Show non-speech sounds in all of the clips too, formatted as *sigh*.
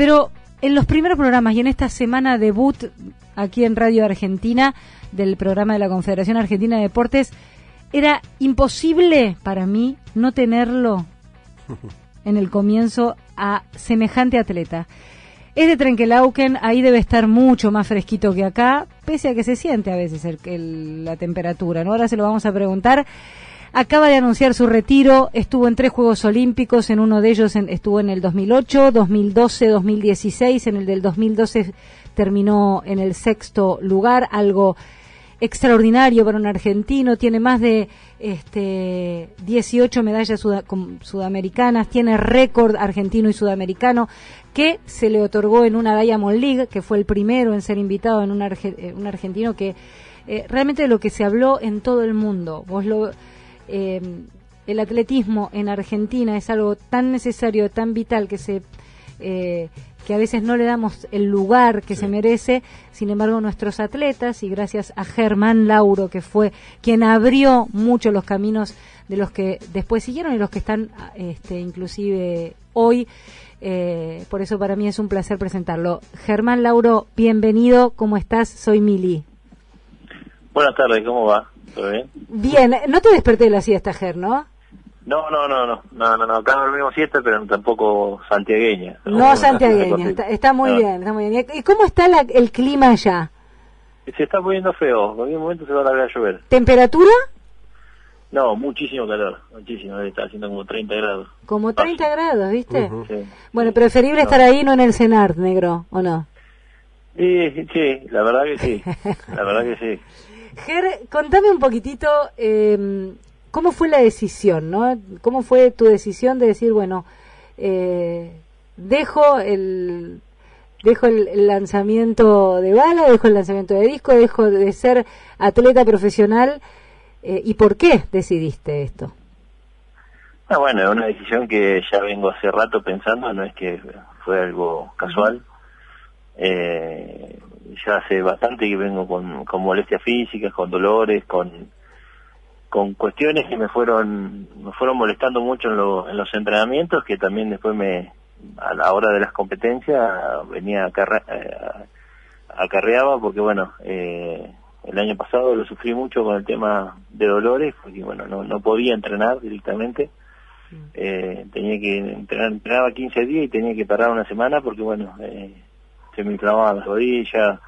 pero en los primeros programas y en esta semana debut aquí en Radio Argentina del programa de la Confederación Argentina de Deportes, era imposible para mí no tenerlo *laughs* en el comienzo a semejante atleta. Es de Trenkelauken, ahí debe estar mucho más fresquito que acá, pese a que se siente a veces la temperatura, ¿no? Ahora se lo vamos a preguntar. Acaba de anunciar su retiro, estuvo en tres Juegos Olímpicos, en uno de ellos estuvo en el 2008, 2012, 2016, en el del 2012 terminó en el sexto lugar, algo extraordinario para un argentino, tiene más de este, 18 medallas sudamericanas, tiene récord argentino y sudamericano que se le otorgó en una Diamond League, que fue el primero en ser invitado en un, un argentino que eh, realmente de lo que se habló en todo el mundo. Vos lo, eh, el atletismo en Argentina es algo tan necesario, tan vital que se eh, que a veces no le damos el lugar que se merece. Sin embargo, nuestros atletas y gracias a Germán Lauro que fue quien abrió mucho los caminos de los que después siguieron y los que están este, inclusive hoy. Eh, por eso para mí es un placer presentarlo. Germán Lauro, bienvenido. ¿Cómo estás? Soy Mili. Buenas tardes, ¿cómo va? ¿Todo bien? Bien, no te desperté de la siesta, Ger, ¿no? No, no, no, no, no, no, no, acá dormimos siesta, pero tampoco santiagueña. No, santiagueña, está, muy bien, está muy bien. ¿Y cómo está el clima allá? Se está poniendo feo, en algún momento se va a largar a llover. ¿Temperatura? No, muchísimo calor, muchísimo, está haciendo como 30 grados. Como 30 grados, ¿viste? sí. Bueno, preferible estar ahí, no en el cenar, negro, ¿o no? Sí, sí, la verdad que sí, la verdad que sí. *laughs* Ger, contame un poquitito eh, cómo fue la decisión, ¿no? ¿Cómo fue tu decisión de decir, bueno, eh, dejo el dejo el, lanzamiento de bala, dejo el lanzamiento de disco, dejo de ser atleta profesional eh, y por qué decidiste esto? Ah, bueno, es una decisión que ya vengo hace rato pensando, no es que fue algo casual. Eh, ya hace bastante que vengo con, con molestias físicas, con dolores, con, con cuestiones que me fueron me fueron molestando mucho en, los entrenamientos, que también después me a la hora de las competencias venía acarre, eh, acarreaba porque bueno eh, el año pasado lo sufrí mucho con el tema de dolores porque bueno no, no podía entrenar directamente mm. eh, tenía que entrenar entrenaba 15 días y tenía que parar una semana porque bueno eh, se me inflamaban las rodillas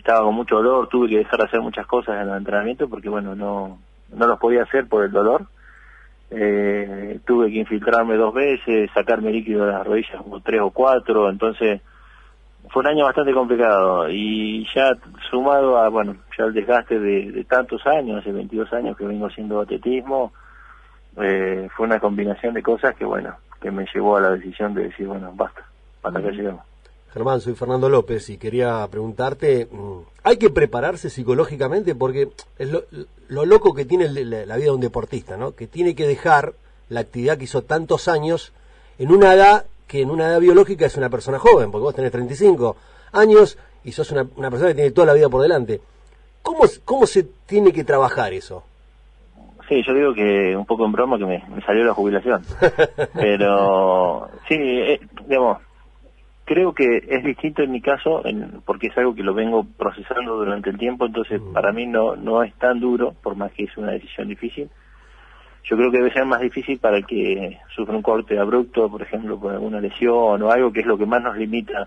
estaba con mucho dolor, tuve que dejar de hacer muchas cosas en el entrenamiento porque bueno, no, no los podía hacer por el dolor. Eh, tuve que infiltrarme dos veces, sacarme líquido de las rodillas como tres o cuatro, entonces fue un año bastante complicado y ya sumado a, bueno, ya el desgaste de, tantos años, hace 22 años que vengo haciendo atletismo, eh, fue una combinación de cosas que, bueno, que me llevó a la decisión de decir, bueno, basta, hasta que llegamos. Germán, soy Fernando López y quería preguntarte, mm, ¿hay que prepararse psicológicamente? Porque es lo, loco que tiene la vida de un deportista, ¿no? Que tiene que dejar la actividad que hizo tantos años en una edad que en una edad biológica es una persona joven, porque vos tenés 35 años y sos una, persona que tiene toda la vida por delante. ¿Cómo, ¿Cómo se tiene que trabajar eso? Sí, yo digo que un poco en broma que me, salió la jubilación. *laughs* Pero sí, eh, digamos, creo que es distinto en mi caso porque es algo que lo vengo procesando durante el tiempo, entonces mm. para mí no, no es tan duro, por más que es una decisión difícil. Yo creo que debe ser más difícil para el que sufre un corte abrupto, por ejemplo, por alguna lesión o algo que es lo que más nos limita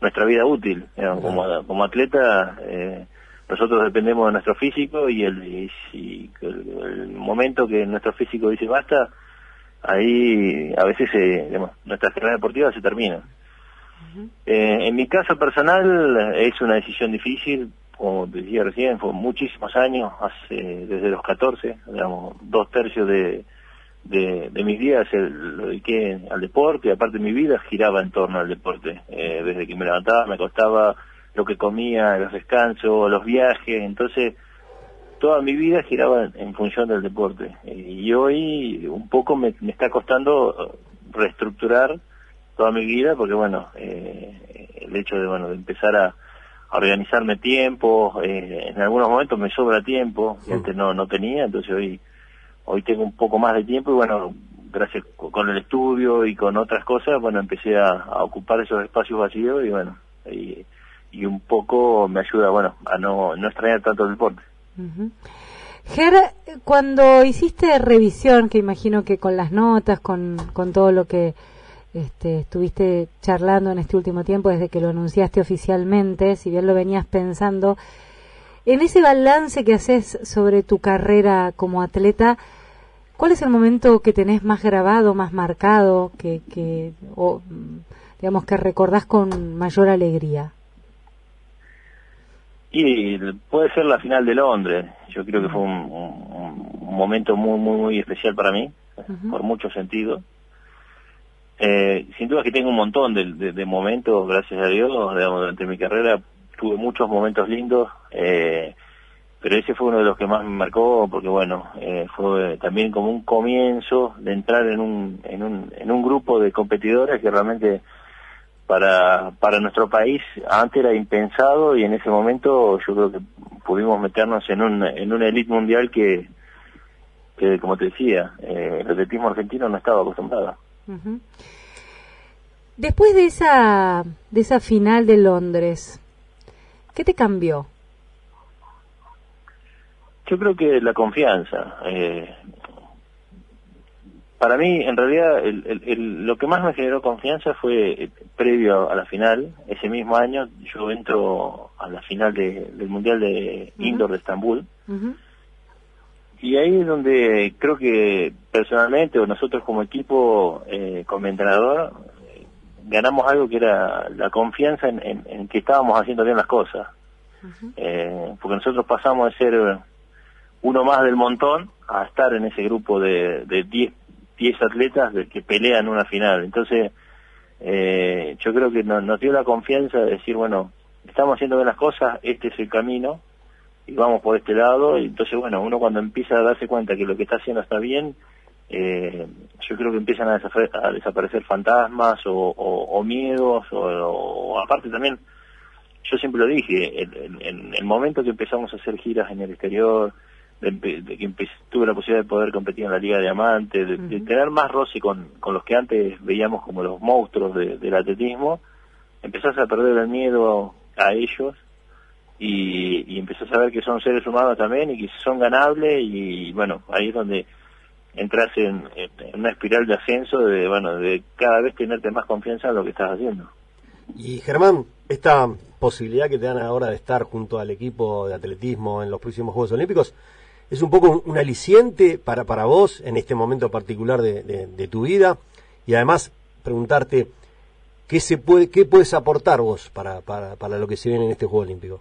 nuestra vida útil. como, como atleta, eh, nosotros dependemos de nuestro físico y el, y, el, momento que nuestro físico dice basta, ahí a veces eh, nuestra carrera deportiva se termina. Eh, en mi caso personal es una decisión difícil, como decía recién, fue muchísimos años, hace desde los 14, digamos, dos tercios de, mis días lo dediqué al deporte, aparte mi vida giraba en torno al deporte, eh, desde que me levantaba, me acostaba, lo que comía, los descansos, los viajes, entonces toda mi vida giraba en función del deporte. y hoy un poco me está costando reestructurar toda mi vida porque bueno eh, el hecho de bueno de empezar a, organizarme tiempo eh, en algunos momentos me sobra tiempo que antes no no tenía entonces hoy hoy tengo un poco más de tiempo y bueno gracias con el estudio y con otras cosas, bueno, empecé a, ocupar esos espacios vacíos y bueno, y, un poco me ayuda, bueno, a no, no extrañar tanto el deporte. Ger, cuando hiciste revisión, que imagino que con las notas, con, con todo lo que este, estuviste charlando en este último tiempo desde que lo anunciaste oficialmente, si bien lo venías pensando, en ese balance que haces sobre tu carrera como atleta, ¿cuál es el momento que tenés más grabado, más marcado, que, que o, digamos que recordás con mayor alegría? Y puede ser la final de Londres. Yo creo que fue un, momento muy, muy, muy especial para mí, por muchos sentidos. Eh, sin duda que tengo un montón de, momentos, gracias a Dios, durante mi carrera tuve muchos momentos lindos, eh, pero ese fue uno de los que más me marcó porque bueno, eh, fue también como un comienzo de entrar en un, en un, en un grupo de competidores que realmente para, para nuestro país antes era impensado y en ese momento yo creo que pudimos meternos en un, en una elite mundial que, que como te decía, eh, el atletismo argentino no estaba acostumbrado. Después de esa, de esa final de Londres, ¿Qué te cambió? Yo creo que la confianza. Eh, para mí, en realidad, lo que más me generó confianza fue eh, previo a la final. Ese mismo año yo entro a la final del Mundial de Indoor de Estambul. Y ahí es donde creo que personalmente o nosotros como equipo, eh, como entrenador, ganamos algo que era la confianza en, que estábamos haciendo bien las cosas. Eh, porque nosotros pasamos de ser uno más del montón a estar en ese grupo de 10 diez, atletas de que pelean una final. Entonces, eh, yo creo que nos, dio la confianza de decir, bueno, estamos haciendo bien las cosas, este es el camino y vamos por este lado. Y entonces, bueno, uno cuando empieza a darse cuenta que lo que está haciendo está bien, eh, yo creo que empiezan a, desaparecer fantasmas o, miedos, o, aparte también, yo siempre lo dije, en, el momento que empezamos a hacer giras en el exterior, de, que tuve la posibilidad de poder competir en la Liga de Diamante, de, tener más roce con, los que antes veíamos como los monstruos del atletismo, empezás a perder el miedo a ellos y, y empezás a ver que son seres humanos también y que son ganables y bueno, ahí es donde entras en, una espiral de ascenso de, bueno, de cada vez tenerte más confianza en lo que estás haciendo. Y Germán, esta posibilidad que te dan ahora de estar junto al equipo de atletismo en los próximos Juegos Olímpicos, ¿es un poco un, aliciente para, para vos en este momento particular de, de, tu vida? Y además preguntarte, ¿qué, se puede, qué puedes aportar vos para, para, para lo que se viene en este Juego Olímpico?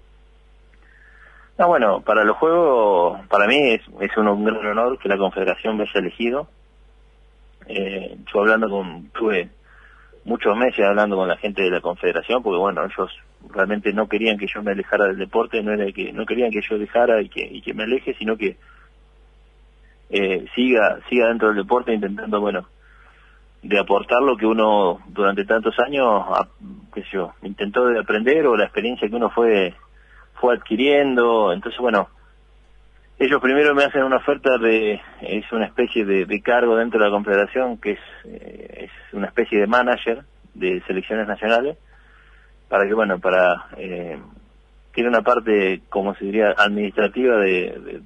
No, bueno, para los Juegos, para mí es, un, gran honor que la Confederación me haya elegido. Eh, yo hablando con, tuve muchos meses hablando con la gente de la Confederación, porque bueno, ellos realmente no querían que yo me alejara del deporte, no era que no querían que yo dejara y que, y que me aleje, sino que eh, siga siga dentro del deporte intentando, bueno, de aportar lo que uno durante tantos años, qué sé yo, intentó de aprender o la experiencia que uno fue fue adquiriendo, entonces bueno, ellos primero me hacen una oferta de, es una especie de, cargo dentro de la confederación que es, eh, es una especie de manager de selecciones nacionales, para que bueno, para, eh, tiene una parte, como se diría, administrativa de,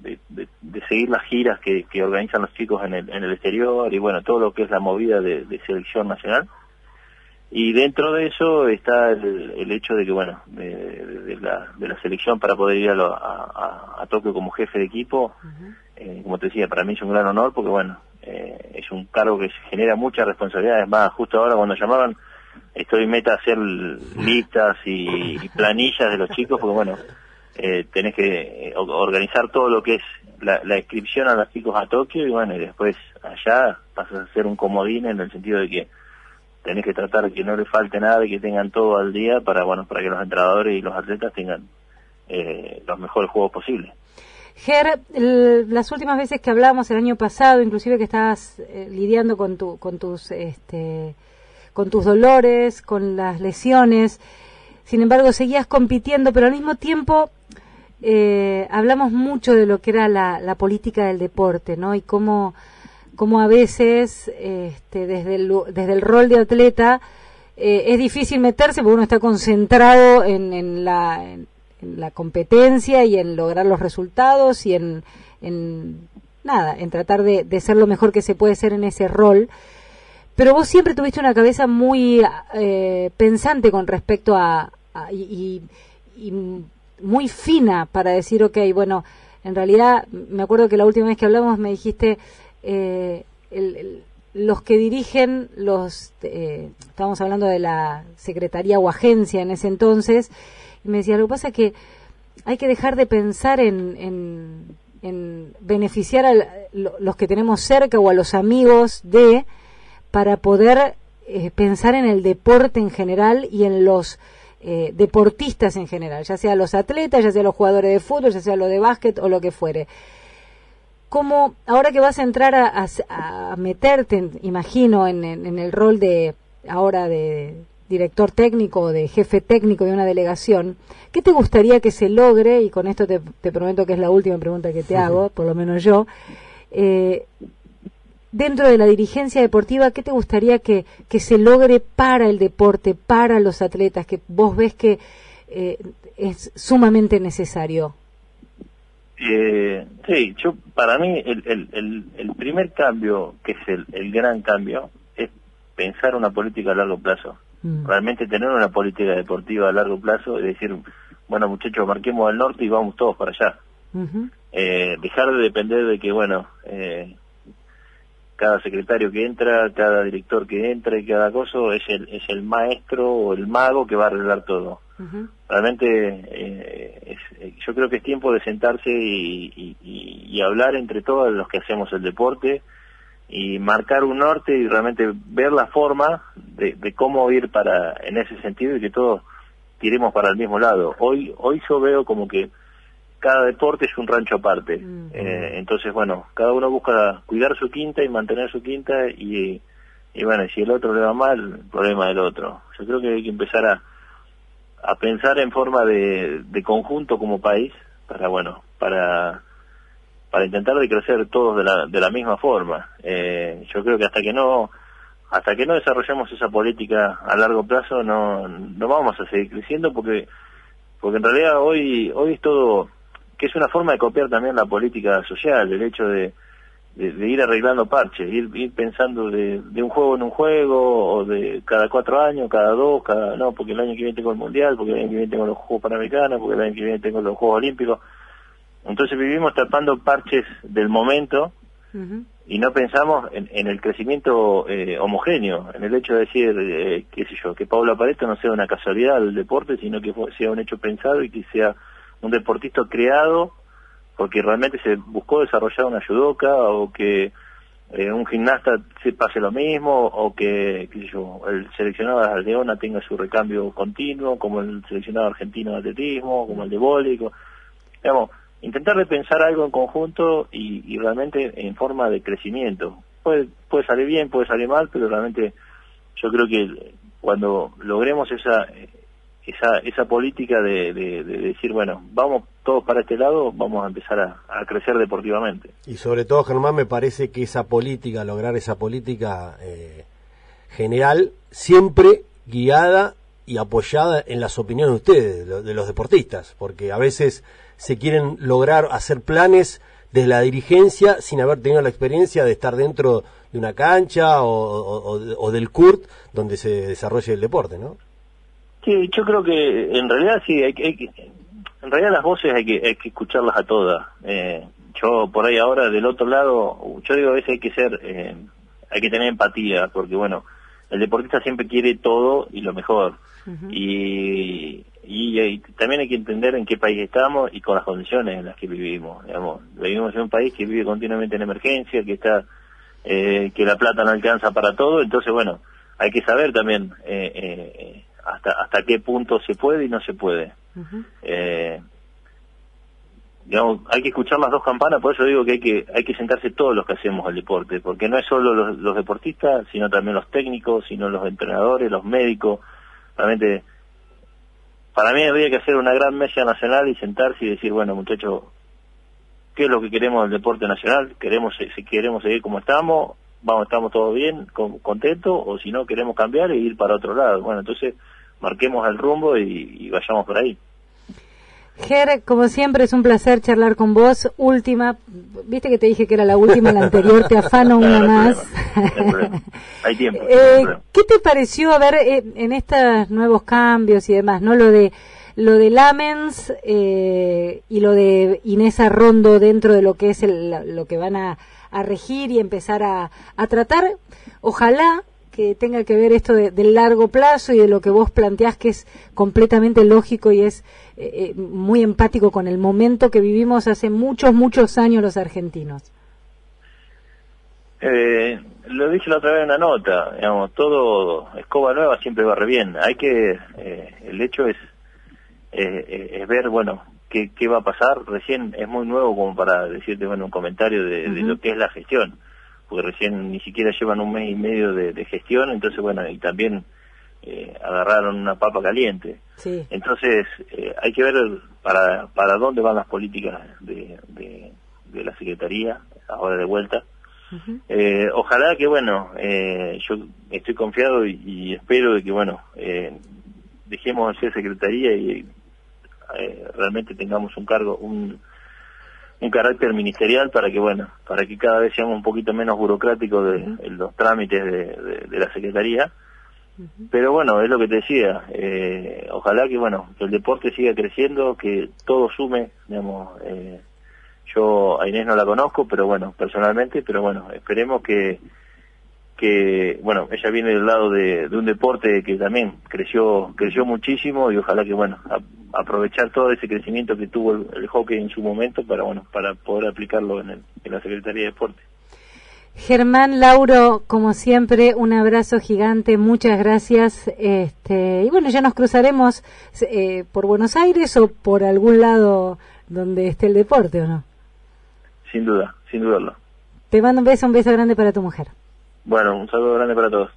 de, seguir las giras que, que, organizan los chicos en el, en el exterior y bueno, todo lo que es la movida de selección nacional y dentro de eso está el, hecho de que, bueno, de, la, de la selección para poder ir a, a, a, Tokio como jefe de equipo, eh, como te decía, para mí es un gran honor porque, bueno, eh, es un cargo que genera muchas responsabilidades. Más, justo ahora cuando llamaban, estoy meta a hacer listas y, planillas de los chicos porque, bueno, eh, tenés que organizar todo lo que es la, la, inscripción a los chicos a Tokio y, bueno, y después allá pasas a ser un comodín en el sentido de que tenés que tratar de que no le falte nada y que tengan todo al día para bueno para que los entrenadores y los atletas tengan eh, los mejores juegos posibles. Ger, las últimas veces que hablamos el año pasado, inclusive que estabas eh, lidiando con tu, con tus este, con tus dolores, con las lesiones, sin embargo seguías compitiendo, pero al mismo tiempo eh, hablamos mucho de lo que era la, la política del deporte, ¿no? Y cómo como a veces este, desde, el, desde el rol de atleta eh, es difícil meterse porque uno está concentrado en, en la, en, la competencia y en lograr los resultados y en, en nada, en tratar de, de, ser lo mejor que se puede ser en ese rol. Pero vos siempre tuviste una cabeza muy eh, pensante con respecto a, a y, y, y, muy fina para decir, ok, bueno, en realidad me acuerdo que la última vez que hablamos me dijiste, eh, el, los que dirigen los, eh, estamos hablando de la secretaría o agencia en ese entonces, y me decía, lo que pasa es que hay que dejar de pensar en, en, en beneficiar a los que tenemos cerca o a los amigos de, para poder eh, pensar en el deporte en general y en los eh, deportistas en general, ya sea los atletas, ya sea los jugadores de fútbol, ya sea lo de básquet o lo que fuere. ¿Cómo, ahora que vas a entrar a, a, a meterte, imagino, en, en, en, el rol de ahora de director técnico, de jefe técnico de una delegación, ¿qué te gustaría que se logre? Y con esto te, te prometo que es la última pregunta que te hago, por lo menos yo. Eh, dentro de la dirigencia deportiva, ¿qué te gustaría que, que se logre para el deporte, para los atletas, que vos ves que eh, es sumamente necesario? Eh, sí, yo para mí el, el, el, primer cambio, que es el, el gran cambio, es pensar una política a largo plazo. Mm. Realmente tener una política deportiva a largo plazo y decir, bueno muchachos, marquemos al norte y vamos todos para allá. Uh -huh. eh, dejar de depender de que, bueno, eh, cada secretario que entra, cada director que entra y cada cosa es el, es el maestro o el mago que va a arreglar todo. Uh -huh. Realmente eh, es, eh, yo creo que es tiempo de sentarse y, y, y, hablar entre todos los que hacemos el deporte y marcar un norte y realmente ver la forma de, de cómo ir para en ese sentido y que todos tiremos para el mismo lado. Hoy hoy yo veo como que cada deporte es un rancho aparte. Mm. Eh, entonces, bueno, cada uno busca cuidar su quinta y mantener su quinta y, y bueno, si el otro le va mal, problema del otro. Yo creo que hay que empezar a, a pensar en forma de, de conjunto como país para, bueno, para para intentar de crecer todos de la, de la misma forma. Eh, yo creo que hasta que no hasta que no desarrollemos esa política a largo plazo no no vamos a seguir creciendo porque porque en realidad hoy hoy es todo que es una forma de copiar también la política social, el hecho de, de, de ir arreglando parches, ir, ir pensando de, de, un juego en un juego, o de cada cuatro años, cada dos, cada no, porque el año que viene tengo el Mundial, porque el año que viene tengo los Juegos Panamericanos, porque el año que viene tengo los Juegos Olímpicos. Entonces vivimos tapando parches del momento uh -huh. y no pensamos en, en el crecimiento eh, homogéneo, en el hecho de decir, eh, qué sé yo, que Pablo Pareto no sea una casualidad del deporte, sino que sea un hecho pensado y que sea un deportista creado porque realmente se buscó desarrollar una judoka o que eh, un gimnasta se pase lo mismo o que yo, el seleccionado de Leona tenga su recambio continuo como el seleccionado argentino de atletismo, como el de voleibol, digamos, intentar de pensar algo en conjunto y, y realmente en forma de crecimiento. Puede, puede salir bien, puede salir mal, pero realmente yo creo que cuando logremos esa esa esa política de, de, de, decir, bueno, vamos todos para este lado, vamos a empezar a, crecer deportivamente. Y sobre todo, Germán, me parece que esa política, lograr esa política eh, general, siempre guiada y apoyada en las opiniones de ustedes, de, de los deportistas, porque a veces se quieren lograr hacer planes desde la dirigencia sin haber tenido la experiencia de estar dentro de una cancha o, o del CURT donde se desarrolle el deporte, ¿no? Sí, yo creo que en realidad sí, hay, hay, en realidad las voces hay que, hay que escucharlas a todas. Eh, yo por ahí ahora del otro lado, yo digo a veces hay que ser, eh, hay que tener empatía, porque bueno, el deportista siempre quiere todo y lo mejor. Uh -huh. y, y, y, también hay que entender en qué país estamos y con las condiciones en las que vivimos. Digamos, vivimos en un país que vive continuamente en emergencia, que está, eh, que la plata no alcanza para todo, entonces bueno, hay que saber también eh, eh, hasta hasta qué punto se puede y no se puede. Uh -huh. eh, digamos, hay que escuchar las dos campanas, por eso digo que hay que hay que sentarse todos los que hacemos el deporte, porque no es solo los, los deportistas, sino también los técnicos, sino los entrenadores, los médicos. Realmente, para mí habría que hacer una gran mesa nacional y sentarse y decir, bueno, muchachos, qué es lo que queremos del deporte nacional, queremos si queremos seguir como estamos, vamos, estamos todos bien, contentos, o si no queremos cambiar e ir para otro lado. Bueno, entonces marquemos el rumbo y, vayamos por ahí. Ger, como siempre es un placer charlar con vos. Última, viste que te dije que era la última, la anterior, te afano *laughs* una más. Hay tiempo. Eh, ¿Qué te pareció, a ver, eh, en estos nuevos cambios y demás, no lo de lo de Lamens eh, y lo de Inés Arrondo dentro de lo que es lo que van a, regir y empezar a, tratar, ojalá que tenga que ver esto del largo plazo y de lo que vos planteás que es completamente lógico y es eh, eh, muy empático con el momento que vivimos hace muchos, muchos años los argentinos. Eh, lo dije la otra vez en una nota, digamos, todo escoba nueva siempre va re bien. Hay que, el hecho es es ver, bueno, qué, qué va a pasar. Recién es muy nuevo como para decirte, bueno, un comentario de, lo que es la gestión, porque recién ni siquiera llevan un mes y medio de, gestión, entonces, bueno, y también eh, agarraron una papa caliente. Entonces, eh, hay que ver para, para dónde van las políticas de, de, la Secretaría, ahora de vuelta. eh, ojalá que, bueno, eh, yo estoy confiado y, y espero de que, bueno, eh, dejemos de ser secretaría y eh, realmente tengamos un cargo, un, un carácter ministerial para que, bueno, para que cada vez seamos un poquito menos burocráticos de, los trámites de, la Secretaría. Pero bueno, es lo que te decía, eh, ojalá que, bueno, que el deporte siga creciendo, que todo sume, digamos, eh, yo a Inés no la conozco, pero bueno, personalmente, pero bueno, esperemos que, que bueno ella viene del lado de, un deporte que también creció creció muchísimo y ojalá que bueno aprovechar todo ese crecimiento que tuvo el, hockey en su momento para bueno para poder aplicarlo en, en la Secretaría de Deporte Germán Lauro, como siempre, un abrazo gigante, muchas gracias. Este, y bueno, ya nos cruzaremos eh, por Buenos Aires o por algún lado donde esté el deporte, ¿o no? Sin duda, sin dudarlo. Te mando un beso, un beso grande para tu mujer. Bueno, un saludo grande para todos.